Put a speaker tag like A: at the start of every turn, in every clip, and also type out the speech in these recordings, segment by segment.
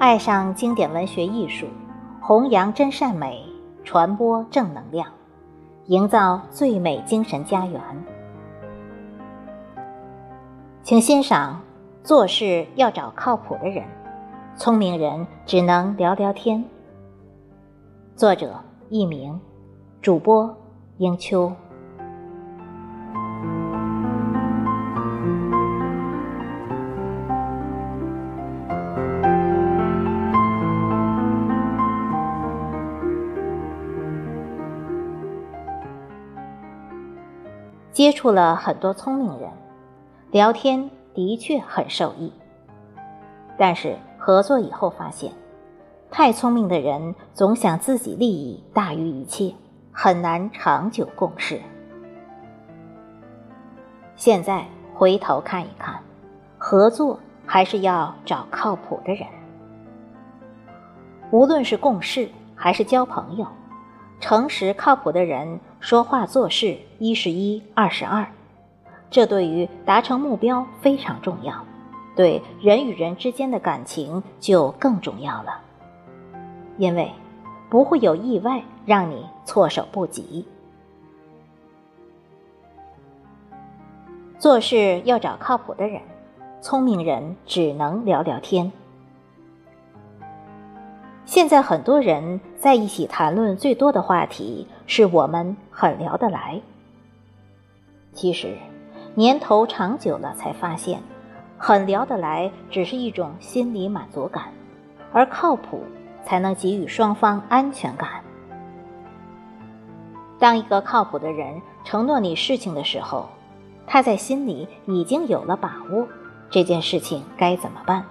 A: 爱上经典文学艺术，弘扬真善美，传播正能量，营造最美精神家园。请欣赏：做事要找靠谱的人，聪明人只能聊聊天。作者：佚名，主播：英秋。接触了很多聪明人，聊天的确很受益。但是合作以后发现，太聪明的人总想自己利益大于一切，很难长久共事。现在回头看一看，合作还是要找靠谱的人。无论是共事还是交朋友。诚实靠谱的人说话做事一是一二是二，这对于达成目标非常重要，对人与人之间的感情就更重要了。因为不会有意外让你措手不及。做事要找靠谱的人，聪明人只能聊聊天。现在很多人在一起谈论最多的话题是我们很聊得来。其实，年头长久了才发现，很聊得来只是一种心理满足感，而靠谱才能给予双方安全感。当一个靠谱的人承诺你事情的时候，他在心里已经有了把握，这件事情该怎么办？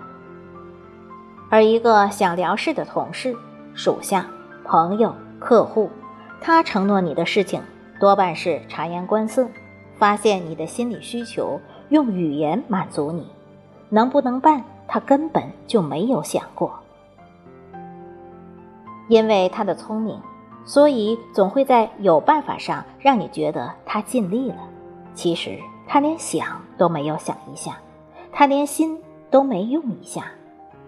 A: 而一个想聊事的同事、属下、朋友、客户，他承诺你的事情多半是察言观色，发现你的心理需求，用语言满足你，能不能办，他根本就没有想过。因为他的聪明，所以总会在有办法上让你觉得他尽力了。其实他连想都没有想一下，他连心都没用一下。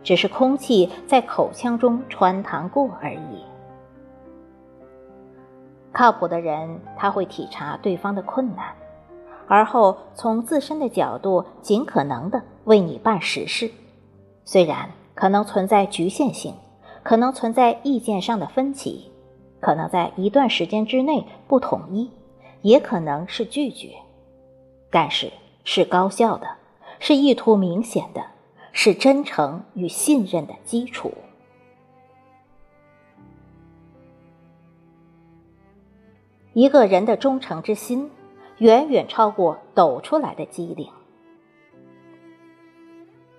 A: 只是空气在口腔中穿堂过而已。靠谱的人，他会体察对方的困难，而后从自身的角度尽可能的为你办实事。虽然可能存在局限性，可能存在意见上的分歧，可能在一段时间之内不统一，也可能是拒绝，但是是高效的，是意图明显的。是真诚与信任的基础。一个人的忠诚之心，远远超过抖出来的机灵。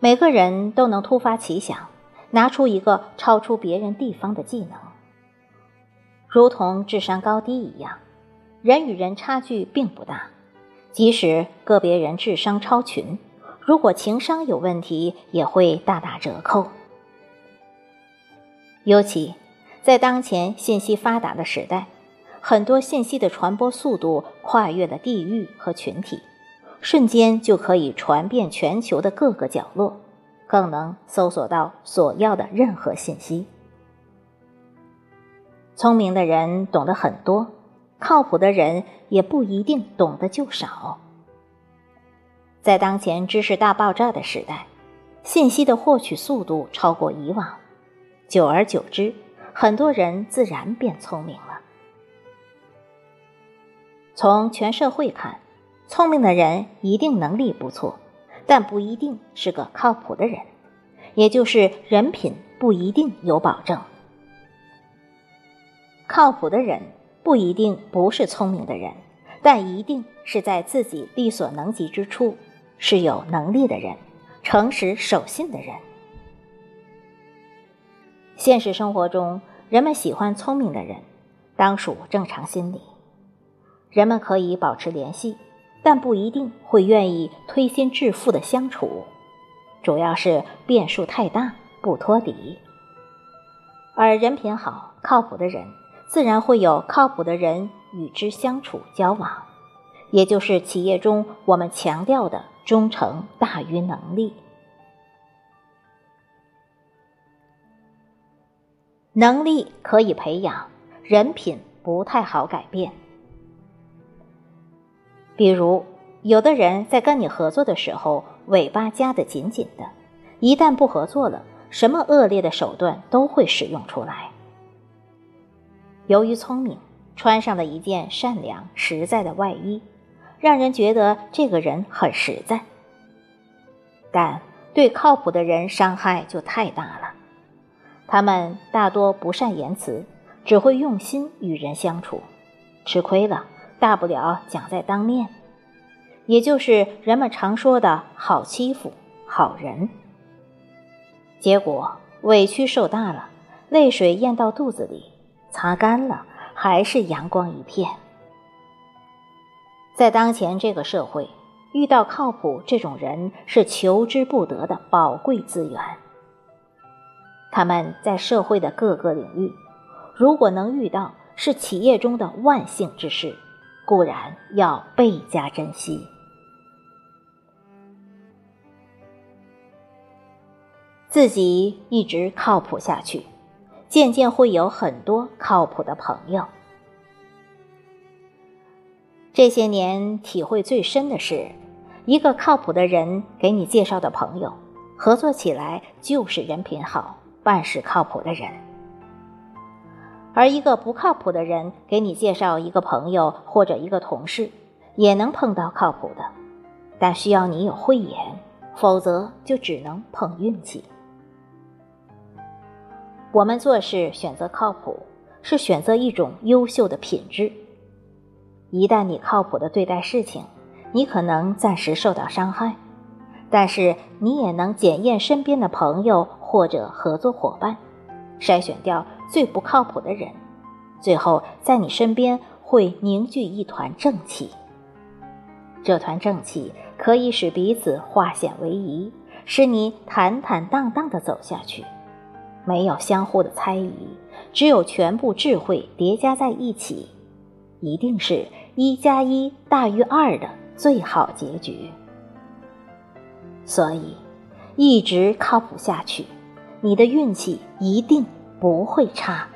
A: 每个人都能突发奇想，拿出一个超出别人地方的技能，如同智商高低一样，人与人差距并不大，即使个别人智商超群。如果情商有问题，也会大打折扣。尤其在当前信息发达的时代，很多信息的传播速度跨越了地域和群体，瞬间就可以传遍全球的各个角落，更能搜索到所要的任何信息。聪明的人懂得很多，靠谱的人也不一定懂得就少。在当前知识大爆炸的时代，信息的获取速度超过以往，久而久之，很多人自然变聪明了。从全社会看，聪明的人一定能力不错，但不一定是个靠谱的人，也就是人品不一定有保证。靠谱的人不一定不是聪明的人，但一定是在自己力所能及之处。是有能力的人，诚实守信的人。现实生活中，人们喜欢聪明的人，当属正常心理。人们可以保持联系，但不一定会愿意推心置腹的相处，主要是变数太大，不托底。而人品好、靠谱的人，自然会有靠谱的人与之相处交往，也就是企业中我们强调的。忠诚大于能力。能力可以培养，人品不太好改变。比如，有的人在跟你合作的时候，尾巴夹得紧紧的，一旦不合作了，什么恶劣的手段都会使用出来。由于聪明，穿上了一件善良实在的外衣，让人觉得这个人很实在。但对靠谱的人伤害就太大了。他们大多不善言辞，只会用心与人相处，吃亏了大不了讲在当面，也就是人们常说的好欺负好人。结果委屈受大了，泪水咽到肚子里。擦干了，还是阳光一片。在当前这个社会，遇到靠谱这种人是求之不得的宝贵资源。他们在社会的各个领域，如果能遇到，是企业中的万幸之事，固然要倍加珍惜。自己一直靠谱下去。渐渐会有很多靠谱的朋友。这些年体会最深的是，一个靠谱的人给你介绍的朋友，合作起来就是人品好、办事靠谱的人；而一个不靠谱的人给你介绍一个朋友或者一个同事，也能碰到靠谱的，但需要你有慧眼，否则就只能碰运气。我们做事选择靠谱，是选择一种优秀的品质。一旦你靠谱的对待事情，你可能暂时受到伤害，但是你也能检验身边的朋友或者合作伙伴，筛选掉最不靠谱的人，最后在你身边会凝聚一团正气。这团正气可以使彼此化险为夷，使你坦坦荡荡地走下去。没有相互的猜疑，只有全部智慧叠加在一起，一定是一加一大于二的最好结局。所以，一直靠谱下去，你的运气一定不会差。